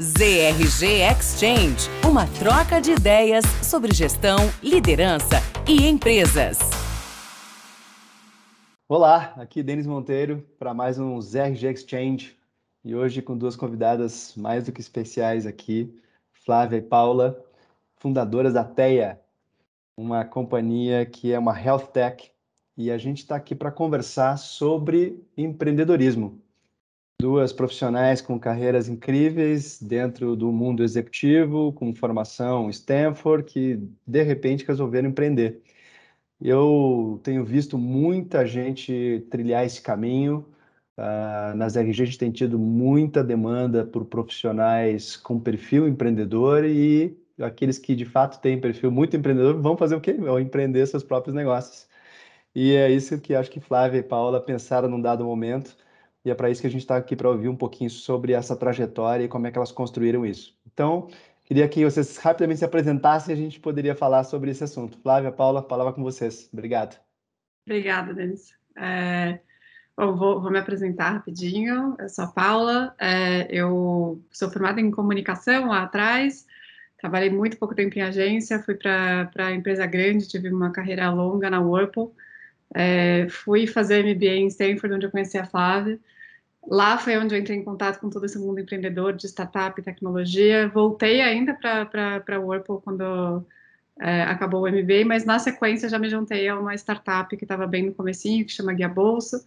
ZRG Exchange, uma troca de ideias sobre gestão, liderança e empresas. Olá, aqui Denis Monteiro para mais um ZRG Exchange e hoje com duas convidadas mais do que especiais aqui, Flávia e Paula, fundadoras da TEA, uma companhia que é uma health tech e a gente está aqui para conversar sobre empreendedorismo duas profissionais com carreiras incríveis dentro do mundo executivo, com formação Stanford, que de repente resolveram empreender. Eu tenho visto muita gente trilhar esse caminho. Uh, nas RG a gente tem tido muita demanda por profissionais com perfil empreendedor e aqueles que de fato têm perfil muito empreendedor vão fazer o quê? Vão empreender seus próprios negócios. E é isso que acho que Flávia e Paula pensaram num dado momento e é para isso que a gente está aqui para ouvir um pouquinho sobre essa trajetória e como é que elas construíram isso. Então, queria que vocês rapidamente se apresentassem e a gente poderia falar sobre esse assunto. Flávia, Paula, palavra com vocês. Obrigado. Obrigada, Denis. É, vou, vou, me apresentar rapidinho. Eu sou a Paula, é, eu sou formada em comunicação lá atrás, trabalhei muito pouco tempo em agência, fui para a empresa grande, tive uma carreira longa na Whirlpool, é, fui fazer MBA em Stanford, onde eu conheci a Flávia. Lá foi onde eu entrei em contato com todo esse mundo empreendedor de startup tecnologia. Voltei ainda para o Whirlpool quando é, acabou o MBA, mas na sequência já me juntei a uma startup que estava bem no comecinho, que chama Guia Bolsa,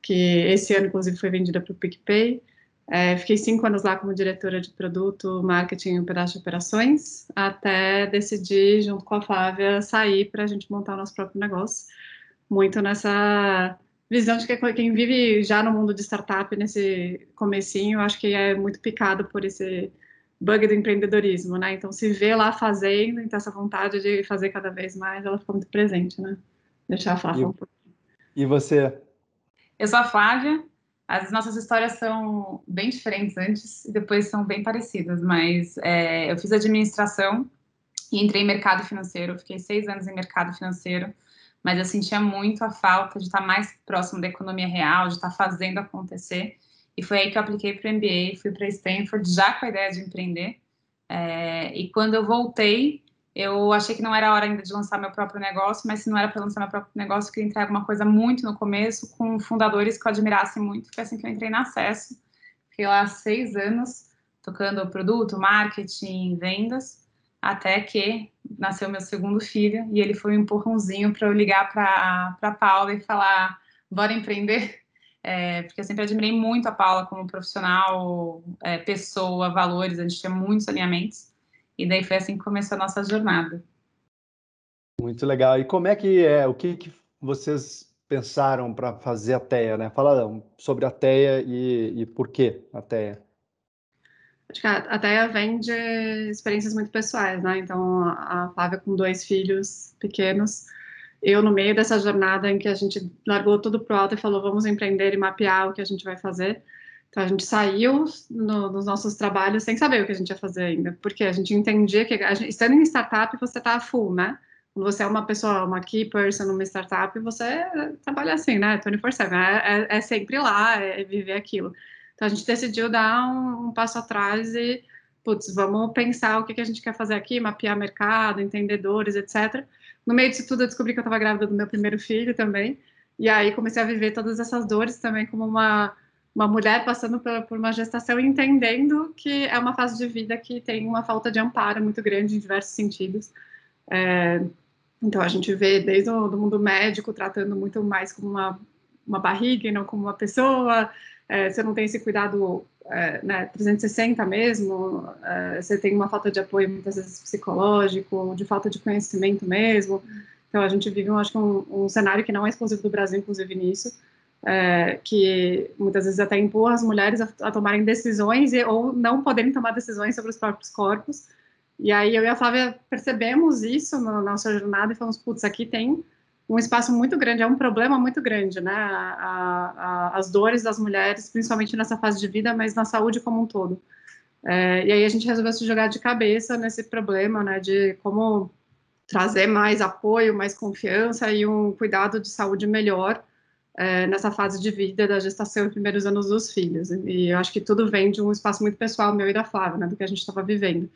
que esse ano, inclusive, foi vendida para o PicPay. É, fiquei cinco anos lá como diretora de produto, marketing e um pedaço de operações, até decidir, junto com a Flávia, sair para a gente montar o nosso próprio negócio muito nessa visão de que quem vive já no mundo de startup nesse comecinho, acho que é muito picado por esse bug do empreendedorismo, né? Então se vê lá fazendo, então essa vontade de fazer cada vez mais, ela ficou muito presente, né? Deixar a Flávia um pouquinho. E você? Eu sou a Flávia. As nossas histórias são bem diferentes antes e depois são bem parecidas, mas é, eu fiz administração e entrei em mercado financeiro. Fiquei seis anos em mercado financeiro mas eu sentia muito a falta de estar mais próximo da economia real, de estar fazendo acontecer. E foi aí que eu apliquei para o MBA, fui para Stanford já com a ideia de empreender. É, e quando eu voltei, eu achei que não era hora ainda de lançar meu próprio negócio, mas se não era para lançar meu próprio negócio, eu queria entregar alguma coisa muito no começo, com fundadores que eu admirasse muito. Foi assim que eu entrei na Acesso. Fiquei lá seis anos, tocando produto, marketing, vendas até que nasceu meu segundo filho e ele foi um empurrãozinho para eu ligar para a Paula e falar: bora empreender? É, porque eu sempre admirei muito a Paula como profissional, é, pessoa, valores, a gente tinha muitos alinhamentos. E daí foi assim que começou a nossa jornada. Muito legal. E como é que é? O que, que vocês pensaram para fazer a TEA, né? Fala sobre a TEA e, e por que a TEA. Acho que a Teia vem de experiências muito pessoais, né? Então, a Flávia com dois filhos pequenos, eu no meio dessa jornada em que a gente largou tudo pro alto e falou, vamos empreender e mapear o que a gente vai fazer. Então, a gente saiu no, nos nossos trabalhos sem saber o que a gente ia fazer ainda, porque a gente entendia que, gente, estando em startup, você tá full, né? Quando você é uma pessoa, uma key person numa startup, você trabalha assim, né? 24-7, é, é, é sempre lá, é viver aquilo. Então a gente decidiu dar um, um passo atrás e, putz, vamos pensar o que, que a gente quer fazer aqui, mapear mercado, entendedores, etc. No meio disso tudo, eu descobri que eu estava grávida do meu primeiro filho também. E aí comecei a viver todas essas dores também como uma, uma mulher passando por, por uma gestação entendendo que é uma fase de vida que tem uma falta de amparo muito grande em diversos sentidos. É, então a gente vê desde o do mundo médico tratando muito mais como uma, uma barriga e não como uma pessoa, é, você não tem esse cuidado é, né, 360 mesmo, é, você tem uma falta de apoio muitas vezes psicológico, de falta de conhecimento mesmo. Então a gente vive, um, acho que um, um cenário que não é exclusivo do Brasil, inclusive nisso, é, que muitas vezes até empurra as mulheres a, a tomarem decisões e, ou não poderem tomar decisões sobre os próprios corpos. E aí eu e a Flávia percebemos isso na nossa jornada e falamos, putz, aqui tem um espaço muito grande, é um problema muito grande, né? A, a, as dores das mulheres, principalmente nessa fase de vida, mas na saúde como um todo. É, e aí a gente resolveu se jogar de cabeça nesse problema, né? De como trazer mais apoio, mais confiança e um cuidado de saúde melhor é, nessa fase de vida da gestação e primeiros anos dos filhos. E eu acho que tudo vem de um espaço muito pessoal meu e da Flávia, né, do que a gente estava vivendo.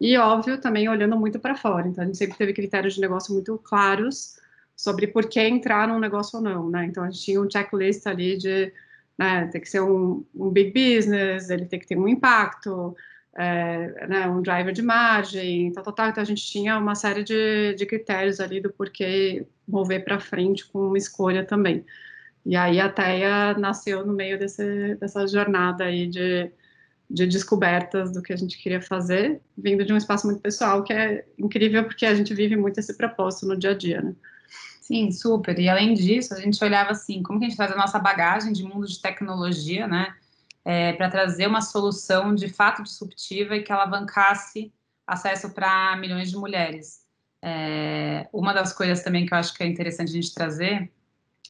E, óbvio, também olhando muito para fora. Então, a gente sempre teve critérios de negócio muito claros sobre por que entrar num negócio ou não, né? Então, a gente tinha um checklist ali de né, tem que ser um, um big business, ele tem que ter um impacto, é, né, um driver de margem, tal, tal, tal. Então, a gente tinha uma série de, de critérios ali do porquê mover para frente com uma escolha também. E aí a Teia nasceu no meio desse, dessa jornada aí de, de descobertas do que a gente queria fazer, vindo de um espaço muito pessoal, que é incrível porque a gente vive muito esse propósito no dia a dia, né? Sim, super. E além disso, a gente olhava assim, como que a gente faz a nossa bagagem de mundo de tecnologia, né? É, para trazer uma solução de fato disruptiva e que alavancasse acesso para milhões de mulheres. É, uma das coisas também que eu acho que é interessante a gente trazer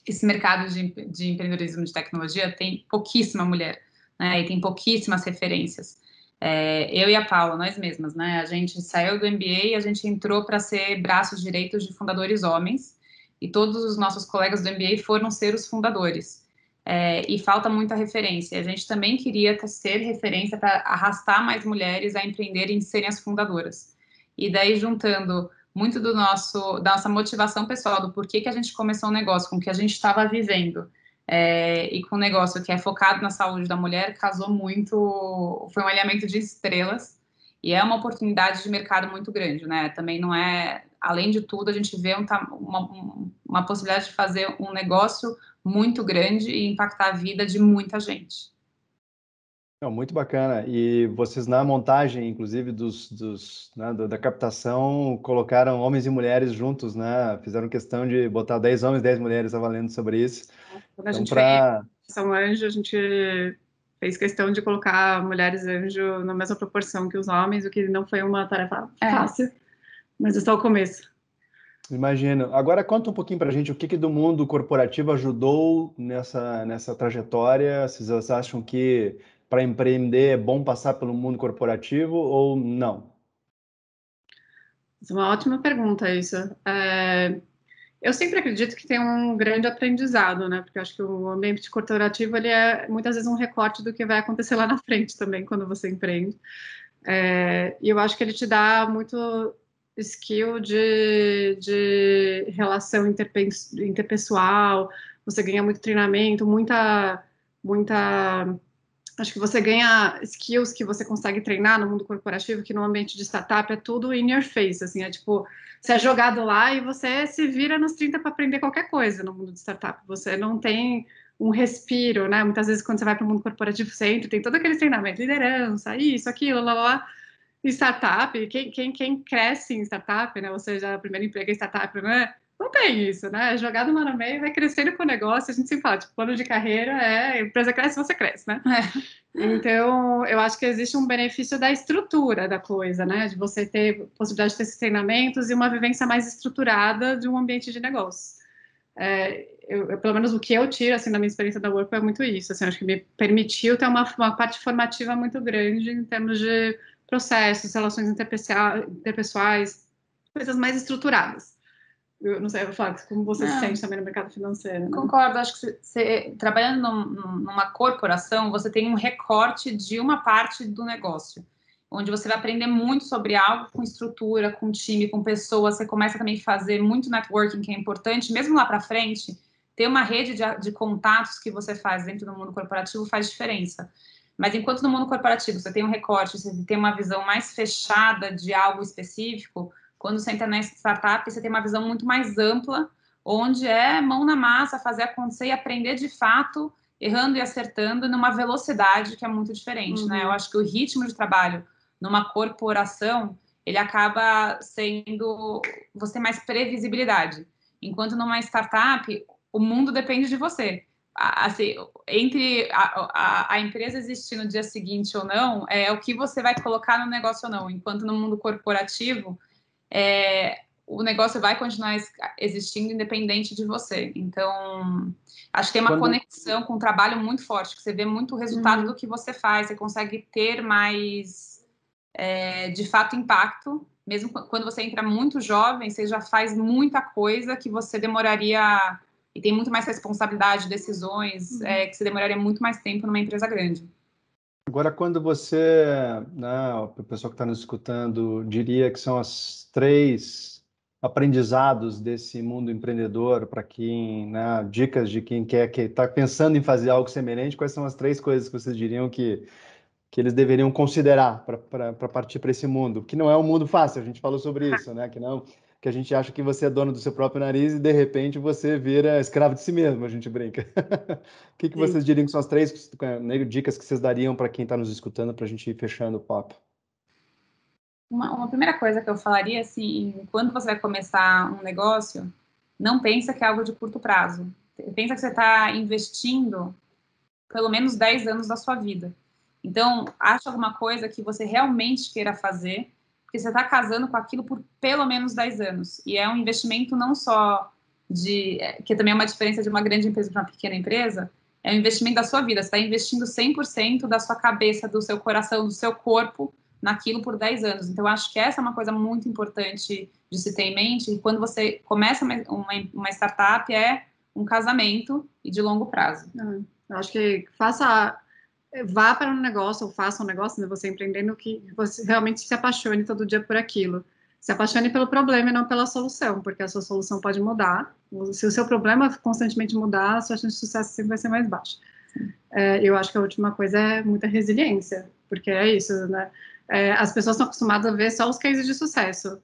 esse mercado de, de empreendedorismo de tecnologia tem pouquíssima mulher, né? E tem pouquíssimas referências. É, eu e a Paula, nós mesmas, né? A gente saiu do MBA e a gente entrou para ser braços direitos de fundadores homens, e todos os nossos colegas do MBA foram ser os fundadores. É, e falta muita referência. A gente também queria ser referência para arrastar mais mulheres a empreenderem e serem as fundadoras. E daí, juntando muito do nosso, da nossa motivação pessoal, do porquê que a gente começou o um negócio, com o que a gente estava vivendo, é, e com um negócio que é focado na saúde da mulher, casou muito, foi um alinhamento de estrelas, e é uma oportunidade de mercado muito grande, né? Também não é, além de tudo, a gente vê um, uma, uma possibilidade de fazer um negócio muito grande e impactar a vida de muita gente. Não, muito bacana. E vocês na montagem, inclusive, dos, dos né, da captação, colocaram homens e mulheres juntos, né? Fizeram questão de botar 10 homens, 10 mulheres avaliando sobre isso. Quando a então, gente pra... São Anjo, a gente fez questão de colocar mulheres anjo na mesma proporção que os homens, o que não foi uma tarefa é. Mas é só o começo. Imagino. Agora conta um pouquinho para a gente o que, que do mundo corporativo ajudou nessa, nessa trajetória. Vocês acham que para empreender é bom passar pelo mundo corporativo ou não? É uma ótima pergunta isso. É, eu sempre acredito que tem um grande aprendizado, né? Porque eu acho que o ambiente corporativo ele é muitas vezes um recorte do que vai acontecer lá na frente também quando você empreende. É, e eu acho que ele te dá muito skill de, de relação interpessoal, você ganha muito treinamento, muita, muita acho que você ganha skills que você consegue treinar no mundo corporativo, que no ambiente de startup é tudo in your face, assim, é tipo, você é jogado lá e você se vira nos 30 para aprender qualquer coisa no mundo de startup. Você não tem um respiro, né? Muitas vezes quando você vai para o mundo corporativo, você entra, tem todo aquele treinamento, liderança, isso, aquilo, lá, lá, lá. Startup, quem, quem, quem cresce em startup, né? Ou seja, o primeiro emprego em startup, né? Não tem isso, né? É jogado lá no meio, vai crescendo com o negócio. A gente sempre fala, tipo, plano de carreira é empresa cresce, você cresce, né? É. Então, eu acho que existe um benefício da estrutura da coisa, né? De você ter possibilidade de ter esses treinamentos e uma vivência mais estruturada de um ambiente de negócio. É, eu, eu, pelo menos o que eu tiro, assim, da minha experiência da Work é muito isso. Assim, acho que me permitiu ter uma, uma parte formativa muito grande em termos de processos, relações interpessoais, coisas mais estruturadas. Eu não sei, Flávio, como você não. se sente também no mercado financeiro? Né? Concordo, acho que você, trabalhando num, numa corporação, você tem um recorte de uma parte do negócio, onde você vai aprender muito sobre algo com estrutura, com time, com pessoas, você começa também a fazer muito networking, que é importante, mesmo lá para frente, ter uma rede de, de contatos que você faz dentro do mundo corporativo faz diferença. Mas enquanto no mundo corporativo você tem um recorte, você tem uma visão mais fechada de algo específico, quando você entra na startup, você tem uma visão muito mais ampla, onde é mão na massa, fazer acontecer e aprender de fato, errando e acertando, numa velocidade que é muito diferente, uhum. né? Eu acho que o ritmo de trabalho numa corporação, ele acaba sendo você tem mais previsibilidade. Enquanto numa startup, o mundo depende de você. Assim, entre a, a, a, empresa existir no dia seguinte ou não, é o que você vai colocar no negócio ou não. Enquanto no mundo corporativo, é, o negócio vai continuar existindo independente de você. Então, acho que tem uma quando... conexão com o trabalho muito forte, que você vê muito o resultado uhum. do que você faz, você consegue ter mais, é, de fato, impacto. Mesmo quando você entra muito jovem, você já faz muita coisa que você demoraria e tem muito mais responsabilidade, decisões, uhum. é, que você demoraria muito mais tempo numa empresa grande. Agora, quando você, né, o pessoal que está nos escutando, diria que são as três aprendizados desse mundo empreendedor para quem, né, dicas de quem quer que está pensando em fazer algo semelhante, quais são as três coisas que vocês diriam que que eles deveriam considerar para partir para esse mundo, que não é um mundo fácil, a gente falou sobre isso, né? Que não que a gente acha que você é dono do seu próprio nariz e de repente você vira escravo de si mesmo, a gente brinca. o que, que vocês diriam que são as três né, dicas que vocês dariam para quem está nos escutando para a gente ir fechando o papo? Uma, uma, primeira coisa que eu falaria, assim, quando você vai começar um negócio, não pensa que é algo de curto prazo. Pensa que você está investindo pelo menos 10 anos da sua vida. Então, acha alguma coisa que você realmente queira fazer, porque você está casando com aquilo por pelo menos 10 anos. E é um investimento não só de. É, que também é uma diferença de uma grande empresa para uma pequena empresa, é um investimento da sua vida. Você está investindo 100% da sua cabeça, do seu coração, do seu corpo naquilo por 10 anos. Então, acho que essa é uma coisa muito importante de se ter em mente. E quando você começa uma, uma, startup, é um casamento e de longo prazo. É, acho que faça vá para um negócio ou faça um negócio, né, você empreendendo, que você realmente se apaixone todo dia por aquilo. Se apaixone pelo problema e não pela solução, porque a sua solução pode mudar. Se o seu problema constantemente mudar, a sua chance de sucesso sempre vai ser mais baixa. É, eu acho que a última coisa é muita resiliência, porque é isso, né? É, as pessoas estão acostumadas a ver só os cases de sucesso.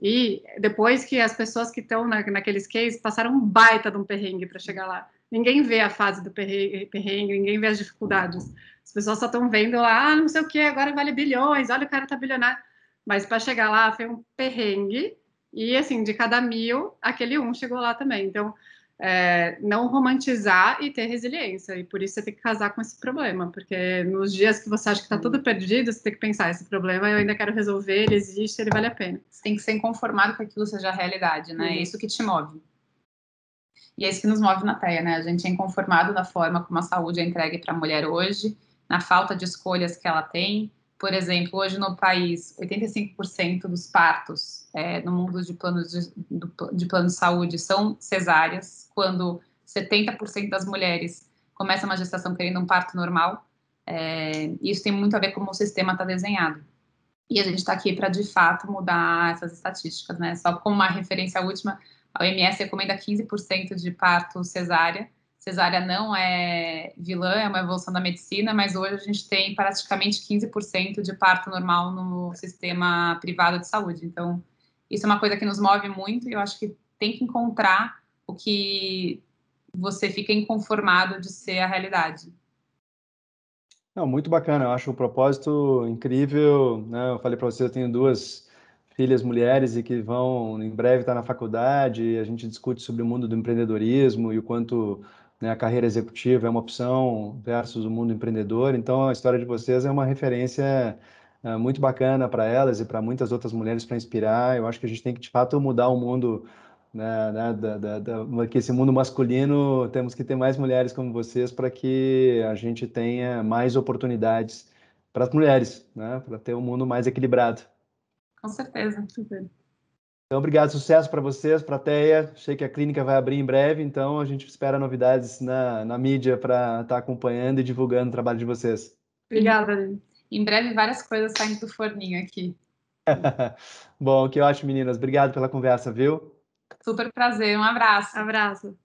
E depois que as pessoas que estão na, naqueles cases passaram um baita de um perrengue para chegar lá. Ninguém vê a fase do perrengue, ninguém vê as dificuldades. As pessoas só estão vendo lá, ah, não sei o que, agora vale bilhões, olha o cara tá bilionário. Mas para chegar lá foi um perrengue, e assim, de cada mil, aquele um chegou lá também. Então, é, não romantizar e ter resiliência. E por isso você tem que casar com esse problema, porque nos dias que você acha que está tudo perdido, você tem que pensar: esse problema eu ainda quero resolver, ele existe, ele vale a pena. Você tem que ser inconformado com aquilo seja a realidade, né? Uhum. É isso que te move. E é isso que nos move na TEA, né? A gente é inconformado da forma como a saúde é entregue para a mulher hoje, na falta de escolhas que ela tem. Por exemplo, hoje no país, 85% dos partos é, no mundo de plano de, de plano de saúde são cesáreas, quando 70% das mulheres começam uma gestação querendo um parto normal. É, isso tem muito a ver com como o sistema está desenhado. E a gente está aqui para, de fato, mudar essas estatísticas, né? Só como uma referência última, a OMS recomenda 15% de parto cesárea. Cesárea não é vilã, é uma evolução da medicina, mas hoje a gente tem praticamente 15% de parto normal no sistema privado de saúde. Então, isso é uma coisa que nos move muito e eu acho que tem que encontrar o que você fica inconformado de ser a realidade. Não, muito bacana, eu acho o propósito incrível. Né? Eu falei para você, eu tenho duas filhas mulheres e que vão em breve estar na faculdade. A gente discute sobre o mundo do empreendedorismo e o quanto né, a carreira executiva é uma opção versus o mundo empreendedor. Então, a história de vocês é uma referência é, muito bacana para elas e para muitas outras mulheres para inspirar. Eu acho que a gente tem que, de fato, mudar o mundo, né, né, da, da, da, que esse mundo masculino, temos que ter mais mulheres como vocês para que a gente tenha mais oportunidades para as mulheres, né, para ter um mundo mais equilibrado. Com certeza. Então, obrigado, sucesso para vocês, para a TEA. Sei que a clínica vai abrir em breve, então a gente espera novidades na, na mídia para estar tá acompanhando e divulgando o trabalho de vocês. Obrigada. Em breve, várias coisas saindo do forninho aqui. Bom, que ótimo, meninas. Obrigado pela conversa, viu? Super prazer. Um abraço. Abraço.